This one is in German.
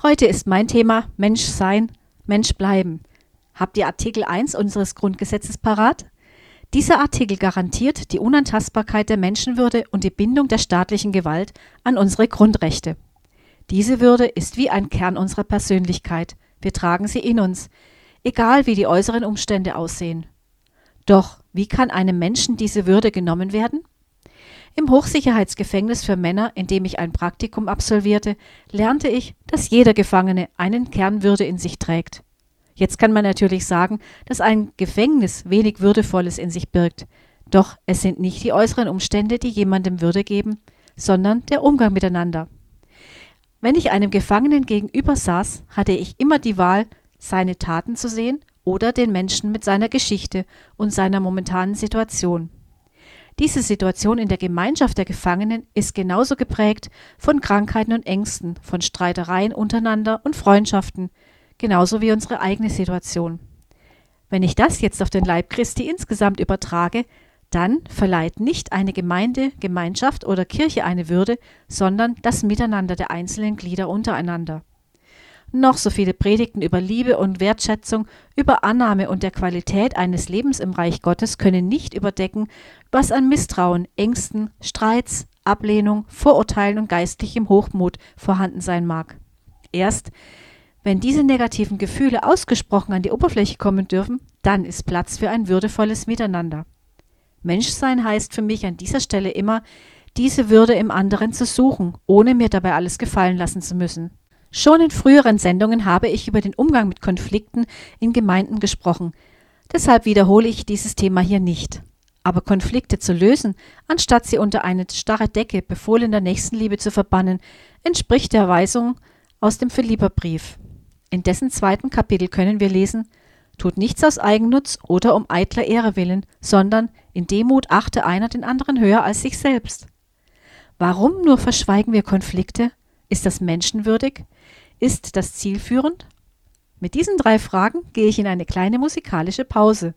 Heute ist mein Thema Mensch sein, Mensch bleiben. Habt ihr Artikel 1 unseres Grundgesetzes parat? Dieser Artikel garantiert die Unantastbarkeit der Menschenwürde und die Bindung der staatlichen Gewalt an unsere Grundrechte. Diese Würde ist wie ein Kern unserer Persönlichkeit. Wir tragen sie in uns, egal wie die äußeren Umstände aussehen. Doch wie kann einem Menschen diese Würde genommen werden? Im Hochsicherheitsgefängnis für Männer, in dem ich ein Praktikum absolvierte, lernte ich, dass jeder Gefangene einen Kern Würde in sich trägt. Jetzt kann man natürlich sagen, dass ein Gefängnis wenig Würdevolles in sich birgt. Doch es sind nicht die äußeren Umstände, die jemandem Würde geben, sondern der Umgang miteinander. Wenn ich einem Gefangenen gegenüber saß, hatte ich immer die Wahl, seine Taten zu sehen oder den Menschen mit seiner Geschichte und seiner momentanen Situation. Diese Situation in der Gemeinschaft der Gefangenen ist genauso geprägt von Krankheiten und Ängsten, von Streitereien untereinander und Freundschaften, genauso wie unsere eigene Situation. Wenn ich das jetzt auf den Leib Christi insgesamt übertrage, dann verleiht nicht eine Gemeinde, Gemeinschaft oder Kirche eine Würde, sondern das Miteinander der einzelnen Glieder untereinander. Noch so viele Predigten über Liebe und Wertschätzung, über Annahme und der Qualität eines Lebens im Reich Gottes können nicht überdecken, was an Misstrauen, Ängsten, Streits, Ablehnung, Vorurteilen und geistlichem Hochmut vorhanden sein mag. Erst wenn diese negativen Gefühle ausgesprochen an die Oberfläche kommen dürfen, dann ist Platz für ein würdevolles Miteinander. Menschsein heißt für mich an dieser Stelle immer, diese Würde im anderen zu suchen, ohne mir dabei alles gefallen lassen zu müssen. Schon in früheren Sendungen habe ich über den Umgang mit Konflikten in Gemeinden gesprochen. Deshalb wiederhole ich dieses Thema hier nicht. Aber Konflikte zu lösen, anstatt sie unter eine starre Decke befohlener Nächstenliebe zu verbannen, entspricht der Weisung aus dem Philipperbrief. In dessen zweiten Kapitel können wir lesen, Tut nichts aus Eigennutz oder um eitler Ehre willen, sondern in Demut achte einer den anderen höher als sich selbst. Warum nur verschweigen wir Konflikte? Ist das menschenwürdig? Ist das zielführend? Mit diesen drei Fragen gehe ich in eine kleine musikalische Pause.